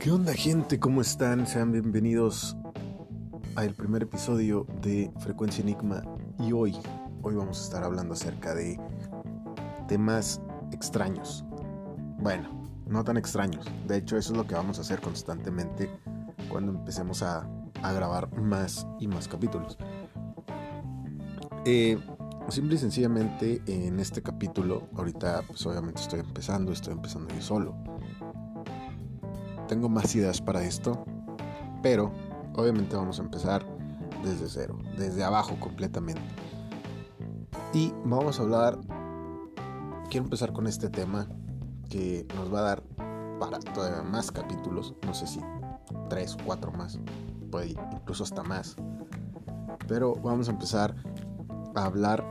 ¿Qué onda gente? ¿Cómo están? Sean bienvenidos al primer episodio de Frecuencia Enigma y hoy, hoy vamos a estar hablando acerca de temas extraños. Bueno, no tan extraños. De hecho, eso es lo que vamos a hacer constantemente cuando empecemos a, grabar más y más capítulos. Eh, simple y sencillamente en este capítulo, ahorita pues obviamente estoy empezando, estoy empezando yo solo. Tengo más ideas para esto, pero obviamente vamos a empezar desde cero, desde abajo completamente. Y vamos a hablar, quiero empezar con este tema que nos va a dar para todavía más capítulos, no sé si tres o cuatro más, puede incluso hasta más. Pero vamos a empezar a hablar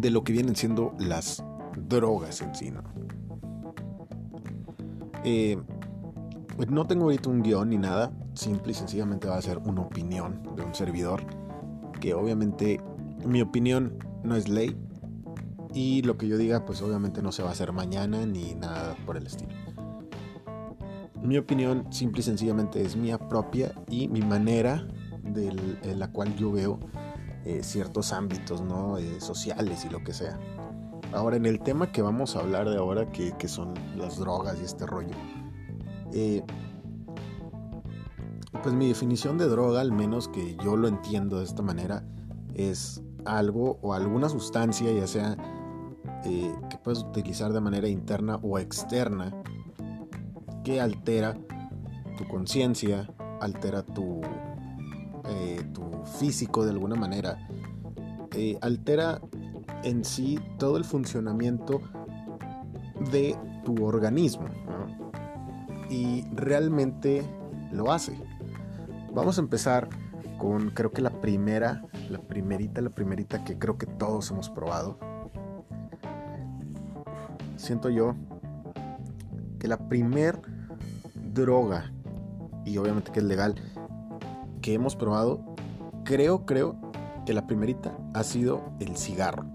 de lo que vienen siendo las drogas en sí. ¿no? Eh, no tengo ahorita un guion ni nada, simple y sencillamente va a ser una opinión de un servidor, que obviamente mi opinión no es ley y lo que yo diga pues obviamente no se va a hacer mañana ni nada por el estilo. Mi opinión simple y sencillamente es mía propia y mi manera de la cual yo veo eh, ciertos ámbitos ¿no? Eh, sociales y lo que sea. Ahora, en el tema que vamos a hablar de ahora, que, son las drogas y este rollo, eh, pues mi definición de droga, al menos que yo lo entiendo de esta manera, es algo o alguna sustancia, ya sea que puedes utilizar de manera interna o externa, que altera tu conciencia, altera tu eh, físico de alguna manera, eh, altera en sí todo el funcionamiento de tu organismo. Y realmente lo hace. Vamos a empezar con creo que la primera, la primerita, la primerita que creo que todos hemos probado. Siento yo que la primer droga, y obviamente que es legal, que hemos probado, creo, creo que la primerita ha sido el cigarro.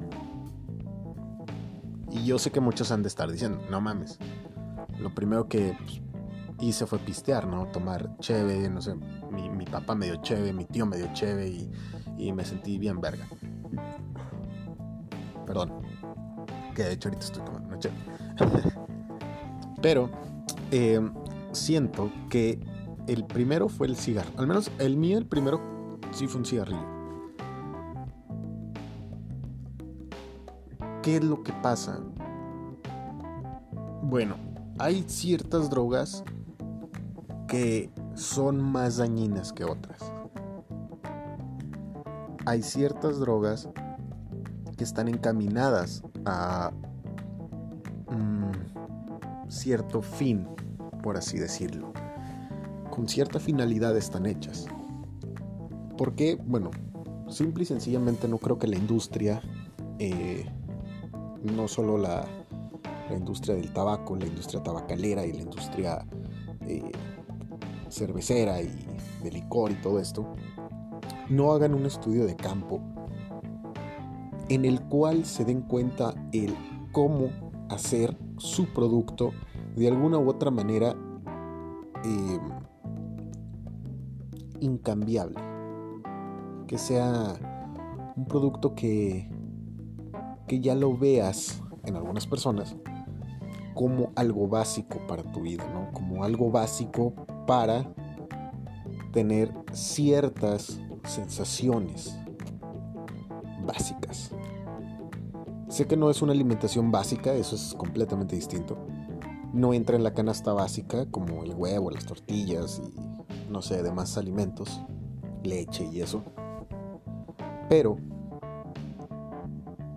Y yo sé que muchos han de estar diciendo, no mames. Lo primero que pues, hice fue pistear, ¿no? Tomar cheve, no sé, mi, papá me dio cheve, mi tío me dio cheve y, me sentí bien verga. Perdón. Que de hecho ahorita estoy tomando cheve. Pero eh, siento que el primero fue el cigarro. Al menos el mío, el primero, sí fue un cigarrillo. ¿Qué es lo que pasa? Bueno, hay ciertas drogas que son más dañinas que otras. Hay ciertas drogas que están encaminadas a mm, cierto fin, por así decirlo con cierta finalidad están hechas. Porque, bueno, simple y sencillamente no creo que la industria, eh, no solo la, industria del tabaco, la industria tabacalera y la industria eh, cervecera y de licor y todo esto, no hagan un estudio de campo en el cual se den cuenta el cómo hacer su producto de alguna u otra manera eh, incambiable, que sea un producto que, que ya lo veas en algunas personas como algo básico para tu vida, ¿no? Como algo básico para tener ciertas sensaciones básicas. Sé que no es una alimentación básica, eso es completamente distinto. No entra en la canasta básica como el huevo, las tortillas y no sé, de más alimentos, leche y eso. Pero,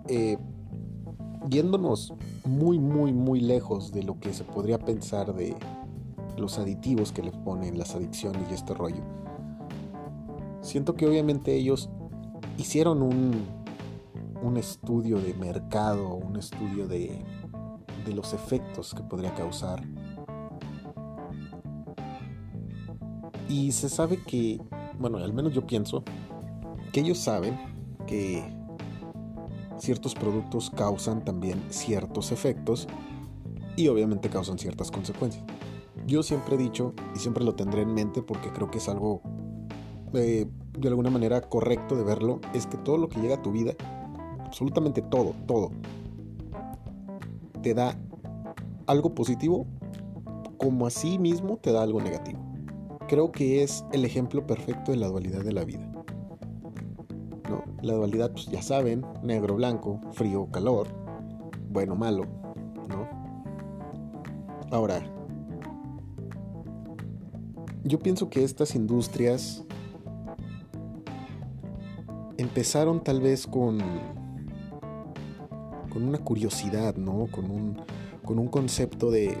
eh, yéndonos muy, muy, muy lejos de lo que se podría pensar de los aditivos que le ponen, las adicciones y este rollo, siento que obviamente ellos hicieron un, un estudio de mercado, un estudio de, de los efectos que podría causar Y se sabe que, bueno, al menos yo pienso, que ellos saben que ciertos productos causan también ciertos efectos y obviamente causan ciertas consecuencias. Yo siempre he dicho, y siempre lo tendré en mente porque creo que es algo eh, de alguna manera correcto de verlo, es que todo lo que llega a tu vida, absolutamente todo, todo, te da algo positivo como así mismo te da algo negativo. Creo que es el ejemplo perfecto de la dualidad de la vida. ¿No? La dualidad, pues ya saben, negro, blanco, frío, calor, bueno, malo, ¿no? Ahora, yo pienso que estas industrias empezaron tal vez con con una curiosidad, ¿no? Con un, con un concepto de,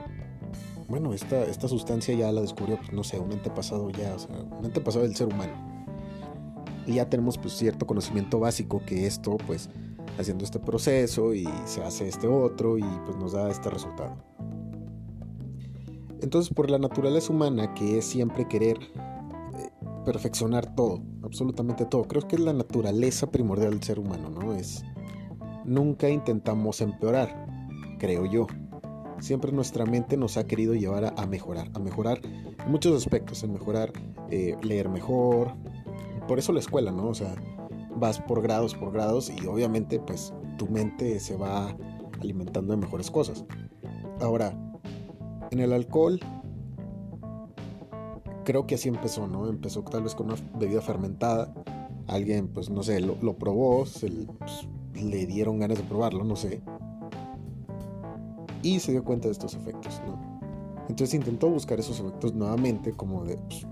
bueno, esta, esta sustancia ya la descubrió, pues, no sé, un antepasado ya, o sea, un antepasado del ser humano. Y ya tenemos pues cierto conocimiento básico que esto, pues, haciendo este proceso y se hace este otro y pues nos da este resultado. Entonces, por la naturaleza humana, que es siempre querer eh, perfeccionar todo, absolutamente todo, creo que es la naturaleza primordial del ser humano, ¿no? Es nunca intentamos empeorar, creo yo. Siempre nuestra mente nos ha querido llevar a, mejorar, a mejorar en muchos aspectos, en mejorar, eh, leer mejor. Por eso la escuela, ¿no? O sea, vas por grados, por grados y obviamente pues tu mente se va alimentando de mejores cosas. Ahora, el alcohol, creo que así empezó, ¿no? Empezó tal vez con una bebida fermentada. Alguien, pues no sé, lo, probó, se, pues, le dieron ganas de probarlo, no sé. Y se dio cuenta de estos efectos. Entonces intentó buscar esos efectos nuevamente, como de, pues,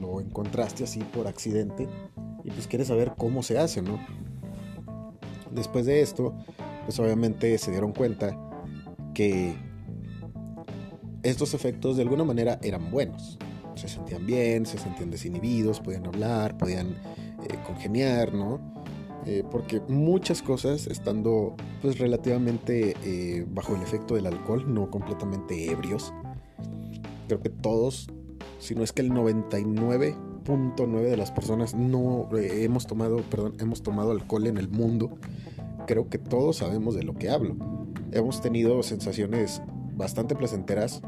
lo encontraste así por accidente y pues quieres saber cómo se hace, ¿no? Después de esto, pues obviamente se dieron cuenta que estos efectos de alguna manera eran buenos. Se sentían bien, se sentían desinhibidos, podían hablar, podían eh, congeniar, ¿no? Eh, porque muchas cosas, estando pues relativamente eh, bajo el efecto del alcohol, no completamente ebrios, creo que todos, si no es que el 99.9 de las personas no eh, hemos tomado, perdón, hemos tomado alcohol en el mundo, creo que todos sabemos de lo que hablo. Hemos tenido sensaciones bastante placenteras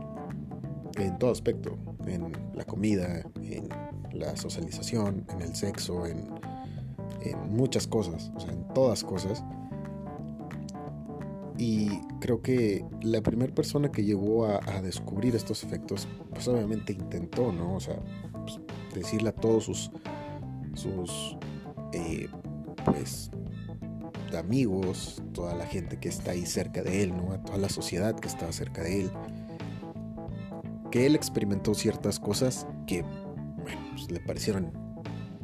en todo aspecto, en la comida, en la socialización, en el sexo, en muchas cosas, o sea, en todas cosas. Y creo que la primera persona que llegó a, descubrir estos efectos, pues obviamente intentó, ¿no? O sea, pues, decirle a todos sus, sus eh, pues, amigos, toda la gente que está ahí cerca de él, ¿no? A toda la sociedad que estaba cerca de él, que él experimentó ciertas cosas que, pues, le parecieron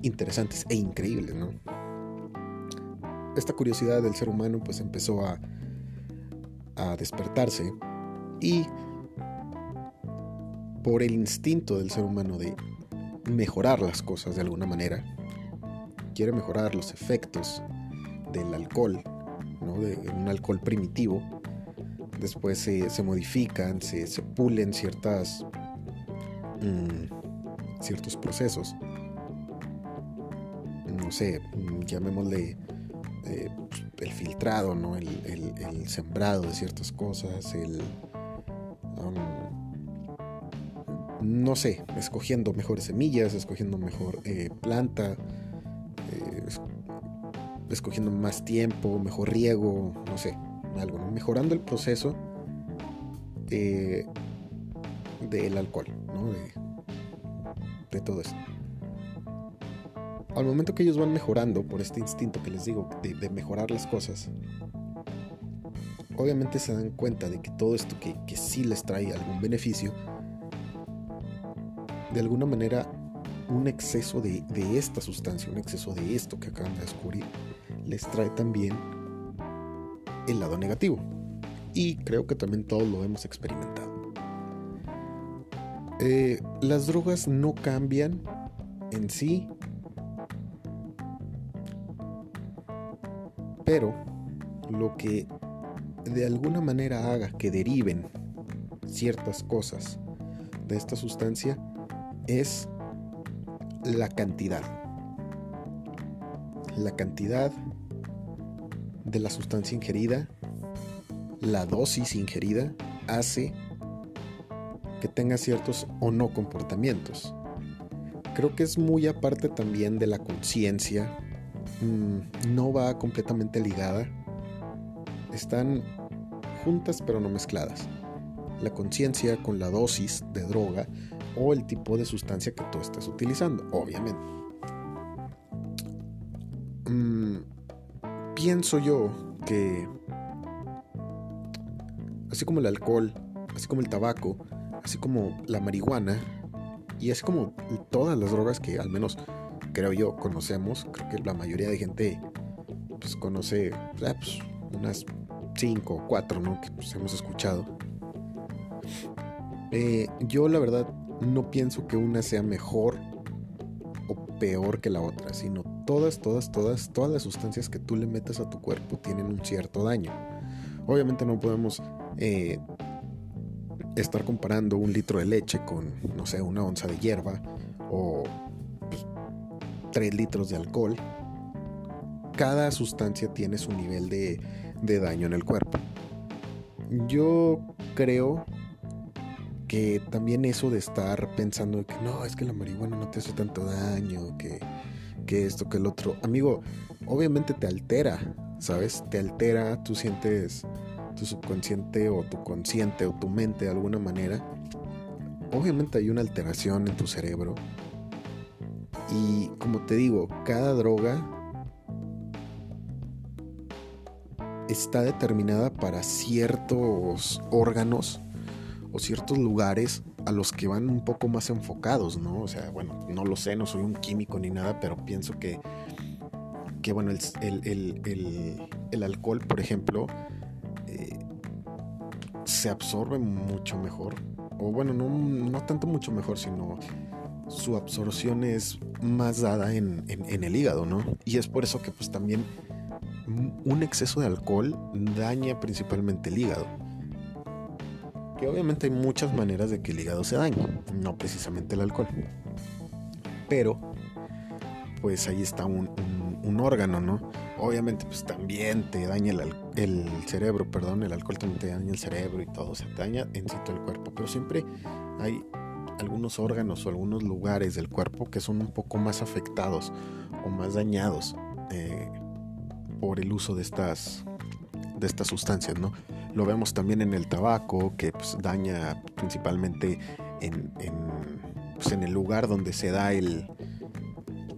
interesantes e increíbles, ¿no? Esta curiosidad del ser humano pues empezó a, a despertarse y por el instinto del ser humano de mejorar las cosas de alguna manera, quiere mejorar los efectos del alcohol, ¿no? de un alcohol primitivo, después se, se modifican, se, se, pulen ciertas, mm, ciertos procesos no sé, llamémosle eh, el filtrado, ¿no? El, sembrado de ciertas cosas, el... no sé, escogiendo mejores semillas, escogiendo mejor eh, planta, escogiendo más tiempo, mejor riego, no sé, algo, ¿no? Mejorando el proceso del alcohol, ¿no? De, de todo esto al momento que ellos van mejorando por este instinto que les digo de, mejorar las cosas, obviamente se dan cuenta de que todo esto que, que sí les trae algún beneficio, de alguna manera un exceso de, de, esta sustancia, un exceso de esto que acaban de descubrir, les trae también el lado negativo. Y creo que también todos lo hemos experimentado. Eh, las drogas no cambian en sí Pero lo que de alguna manera haga que deriven ciertas cosas de esta sustancia es la cantidad. La cantidad de la sustancia ingerida, la dosis ingerida, hace que tenga ciertos o no comportamientos. Creo que es muy aparte también de la conciencia, mm, no va completamente ligada, están juntas pero no mezcladas. La conciencia con la dosis de droga o el tipo de sustancia que tú estás utilizando, obviamente. Mm, pienso yo que así como el alcohol, así como el tabaco, así como la marihuana y así como todas las drogas que al menos creo yo conocemos, creo que la mayoría de gente pues conoce pues, unas 5 o 4 ¿no? que pues, hemos escuchado. Eh, yo la verdad no pienso que una sea mejor o peor que la otra, sino todas, todas, todas, todas las sustancias que tú le metes a tu cuerpo tienen un cierto daño. Obviamente no podemos eh, estar comparando un litro de leche con, no sé, una onza de hierba o pues, tres litros de alcohol. Cada sustancia tiene su nivel de, de daño en el cuerpo. Yo creo que también eso de estar pensando que no, es que la marihuana no te hace tanto daño, que, que esto, que el otro. Amigo, obviamente te altera, ¿sabes? Te altera, tú sientes tu subconsciente o tu consciente o tu mente de alguna manera. Obviamente hay una alteración en tu cerebro. Y como te digo, cada droga está determinada para ciertos órganos o ciertos lugares a los que van un poco más enfocados, ¿no? O sea, bueno, no lo sé, no soy un químico ni nada, pero pienso que, que bueno, el, alcohol, por ejemplo, eh, se absorbe mucho mejor. O bueno, no, no, tanto mucho mejor, sino su absorción es más dada en, en el hígado, ¿no? Y es por eso que pues también un exceso de alcohol daña principalmente el hígado que obviamente hay muchas maneras de que el hígado se dañe, no precisamente el alcohol. Pero, pues ahí está un, órgano, ¿no? Obviamente, pues también te daña el, cerebro, perdón, el alcohol también te daña el cerebro y todo, te daña en sí todo el cuerpo, pero siempre hay algunos órganos o algunos lugares del cuerpo que son un poco más afectados o más dañados eh, por el uso de estas, de estas sustancias, ¿no? Lo vemos también en el tabaco, que pues, daña principalmente en, pues, en, el lugar donde se da el,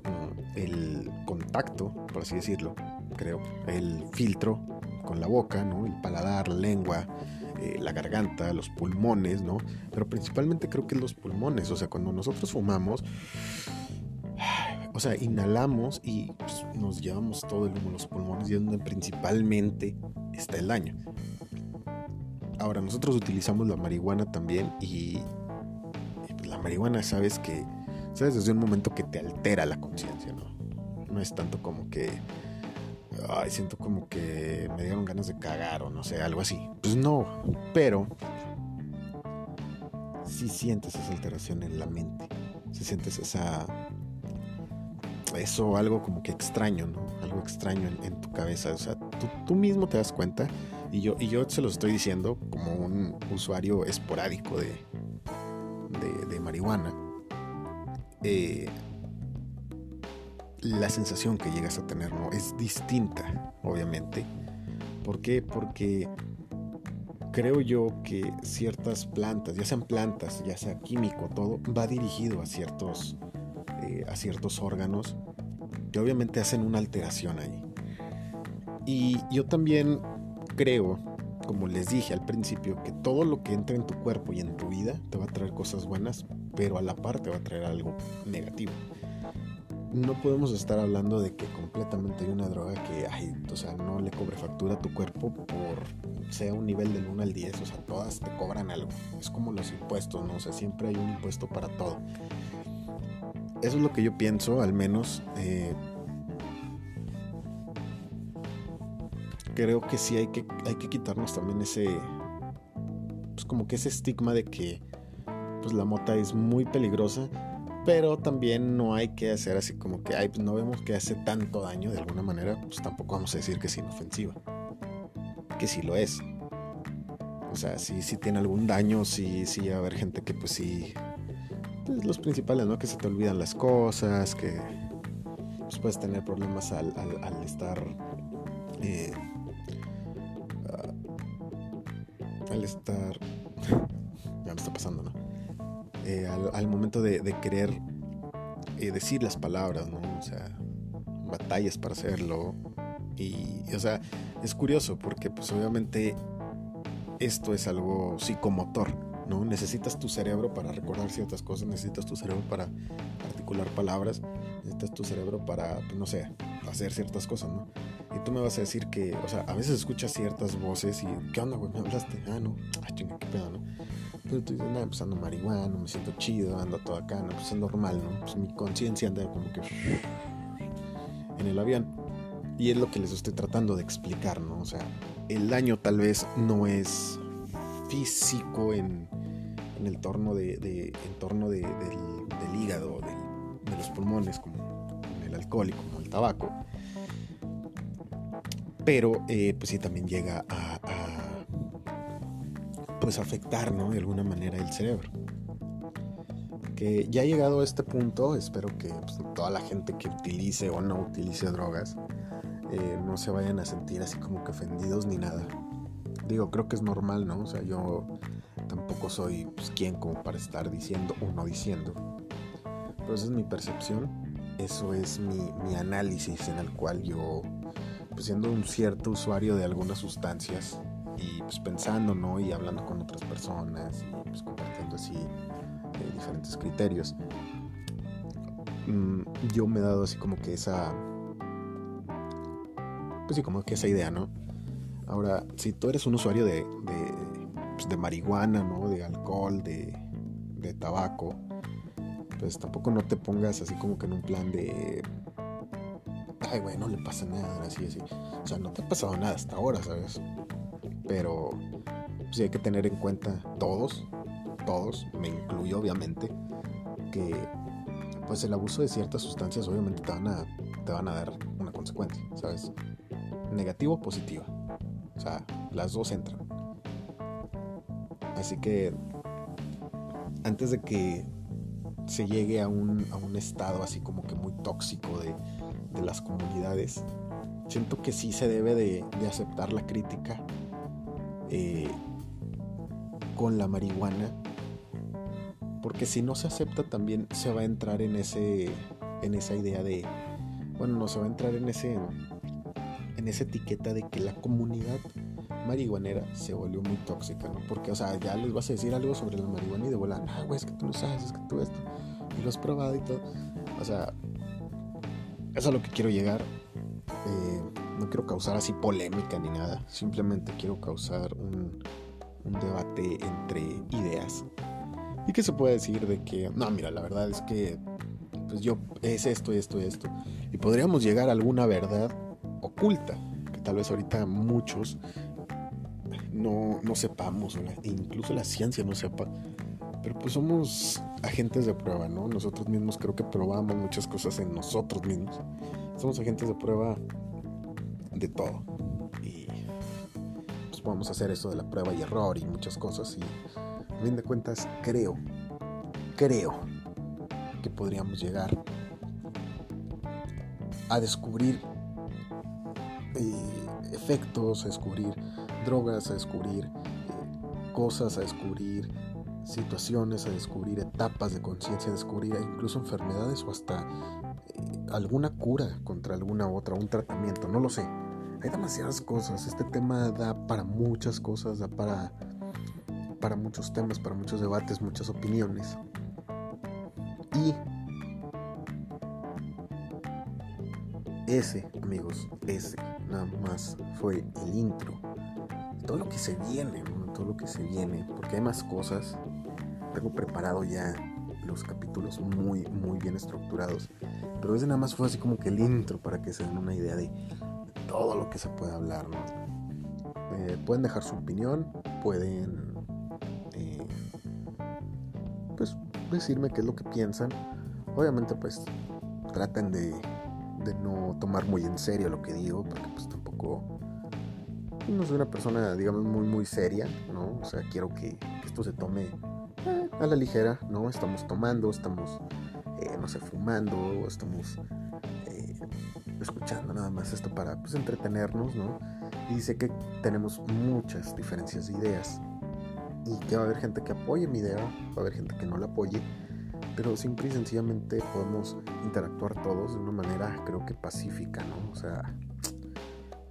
mm, el contacto, por así decirlo, creo, el filtro con la boca, ¿no? el paladar, la lengua, eh, la garganta, los pulmones, ¿no? Pero principalmente creo que los pulmones, o sea, cuando nosotros fumamos, o sea, inhalamos y pues, nos llevamos todo el humo a los pulmones y es donde principalmente está el daño. Ahora, nosotros utilizamos la marihuana también y, la marihuana, sabes que, sabes desde un momento que te altera la conciencia, ¿no? No es tanto como que, ay, siento como que me dieron ganas de cagar o no sé, algo así. Pues no, pero si sientes esa alteración en la mente, si sientes esa eso algo como que extraño, ¿no? Algo extraño en, tu cabeza. O sea, tú, mismo te das cuenta y yo, y yo se lo estoy diciendo como un usuario esporádico de, de, marihuana. Eh, la sensación que llegas a tener ¿no? es distinta, obviamente. ¿Por qué? Porque creo yo que ciertas plantas, ya sean plantas, ya sea químico, todo, va dirigido a ciertos, eh, a ciertos órganos que obviamente hacen una alteración ahí. Y yo también creo, como les dije al principio, que todo lo que entra en tu cuerpo y en tu vida te va a traer cosas buenas, pero a la par te va a traer algo negativo. No podemos estar hablando de que completamente hay una droga que, ay, o sea, no le cobre factura a tu cuerpo por sea un nivel del 1 al 10, o sea, todas te cobran algo. Es como los impuestos, ¿no? O sea, siempre hay un impuesto para todo. Eso es lo que yo pienso, al menos. Eh, creo que sí hay que, hay que quitarnos también ese, pues como que ese estigma de que pues la mota es muy peligrosa, pero también no hay que hacer así como que, ay, pues no vemos que hace tanto daño de alguna manera, pues tampoco vamos a decir que es inofensiva, que sí lo es. O sea, si, si tiene algún daño, si, si va a haber gente que pues sí... Pues los principales, ¿no? Que se te olvidan las cosas, que pues, puedes tener problemas al, estar... Eh, al estar... ya me está pasando, ¿no? Eh, al, momento de, querer eh, decir las palabras, ¿no? O sea, batallas para hacerlo. Y, o sea, es curioso porque pues obviamente esto es algo psicomotor, ¿no? Necesitas tu cerebro para recordar ciertas cosas, necesitas tu cerebro para articular palabras, necesitas tu cerebro para, pues, no sé, hacer ciertas cosas, ¿no? Y tú me vas a decir que, o sea, a veces escuchas ciertas voces y, ¿qué onda, güey? ¿Me hablaste? Ah, no, ah, chinga, qué pedo, ¿no? Pero tú dices, nada, pues ando marihuana, me siento chido, ando todo acá, no, pues es normal, ¿no? Pues mi conciencia anda como que en el avión. Y es lo que les estoy tratando de explicar, ¿no? O sea, el daño tal vez no es físico en, el torno de, del, hígado, de los pulmones, como el alcohol y como el tabaco. Pero eh, pues sí también llega a, pues afectar, ¿no? De alguna manera el cerebro. Que ya llegado este punto, espero que pues, toda la gente que utilice o no utilice drogas eh, no se vayan a sentir así como que ofendidos ni nada. Digo, creo que es normal, ¿no? O sea, yo tampoco soy pues, quien como para estar diciendo o no diciendo. Pero esa es mi percepción, eso es mi, mi análisis en el cual yo, pues siendo un cierto usuario de algunas sustancias y pues pensando, ¿no? Y hablando con otras personas y pues compartiendo así eh, diferentes criterios, mm, yo me he dado así como que esa pues sí, como que esa idea, ¿no? Ahora, si tú eres un usuario de, de, pues, marihuana, ¿no? De alcohol, de, de tabaco, pues tampoco no te pongas así como que en un plan de ay, güey, no le pasa nada, así, así. O sea, no te ha pasado nada hasta ahora, ¿sabes? Pero sí hay que tener en cuenta todos, todos, me incluyo obviamente, que pues el abuso de ciertas sustancias obviamente te van a, te van a dar una consecuencia, ¿sabes? negativo o positiva. O sea, las dos entran. Así que antes de que se llegue a un, a un estado así como que muy tóxico de, de, las comunidades, siento que sí se debe de, de aceptar la crítica eh, con la marihuana. Porque si no se acepta también se va a entrar en ese en esa idea de bueno, no se va a entrar en ese en esa etiqueta de que la comunidad marihuanera se volvió muy tóxica, ¿no? Porque, o sea, ya les vas a decir algo sobre la marihuana y de volar, ah, güey, es que tú lo sabes, es que tú esto, y lo has probado y todo. O sea, eso es a lo que quiero llegar. Eh, no quiero causar así polémica ni nada, simplemente quiero causar un, un debate entre ideas. Y que se puede decir de que, no, mira, la verdad es que, pues yo, es esto, esto, esto. Y podríamos llegar a alguna verdad oculta, que tal vez ahorita muchos no, no sepamos, incluso la ciencia no sepa, pero pues somos agentes de prueba, ¿no? Nosotros mismos creo que probamos muchas cosas en nosotros mismos. Somos agentes de prueba de todo. Y pues podemos hacer eso de la prueba y error y muchas cosas. Y a fin de cuentas creo, creo que podríamos llegar a descubrir eh, efectos, a descubrir drogas, a descubrir eh, cosas, a descubrir situaciones, a descubrir etapas de conciencia, a descubrir incluso enfermedades o hasta eh, alguna cura contra alguna otra, un tratamiento, no lo sé. Hay demasiadas cosas. Este tema da para muchas cosas, da para, para muchos temas, para muchos debates, muchas opiniones. Y ese, amigos, ese nada más fue el intro. Todo lo que se viene, todo lo que se viene, porque hay más cosas. Tengo preparado ya los capítulos muy, muy bien estructurados. Pero ese nada más fue así como que el intro para que se den una idea de todo lo que se puede hablar. Eh, pueden dejar su opinión, pueden eh, pues decirme qué es lo que piensan. Obviamente pues traten de de no tomar muy en serio lo que digo, porque pues tampoco no soy una persona, digamos, muy, muy seria, ¿no? O sea, quiero que, esto se tome eh, a la ligera, ¿no? Estamos tomando, estamos, eh, no sé, fumando, estamos eh, escuchando nada más esto para, pues, entretenernos, ¿no? Y sé que tenemos muchas diferencias de ideas y que va a haber gente que apoye mi idea, va a haber gente que no la apoye, pero simple y sencillamente podemos interactuar todos de una manera, creo que pacífica, ¿no? O sea,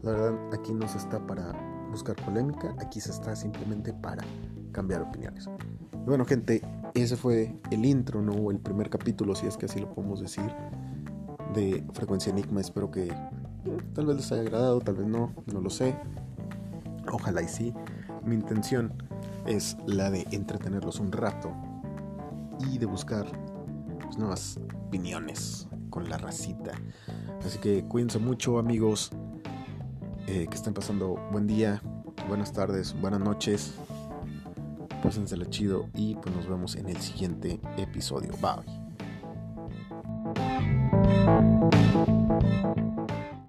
la verdad, aquí no se está para buscar polémica, aquí se está simplemente para cambiar opiniones. Y bueno, gente, ese fue el intro, ¿no? El primer capítulo, si es que así lo podemos decir, de Frecuencia Enigma. Espero que tal vez les haya agradado, tal vez no, no lo sé. Ojalá y sí. Mi intención es la de entretenerlos un rato y de buscar pues, nuevas opiniones con la racita. Así que cuídense mucho, amigos. Eh, que estén pasando buen día, buenas tardes, buenas noches. Pásensela chido y pues nos vemos en el siguiente episodio. Bye.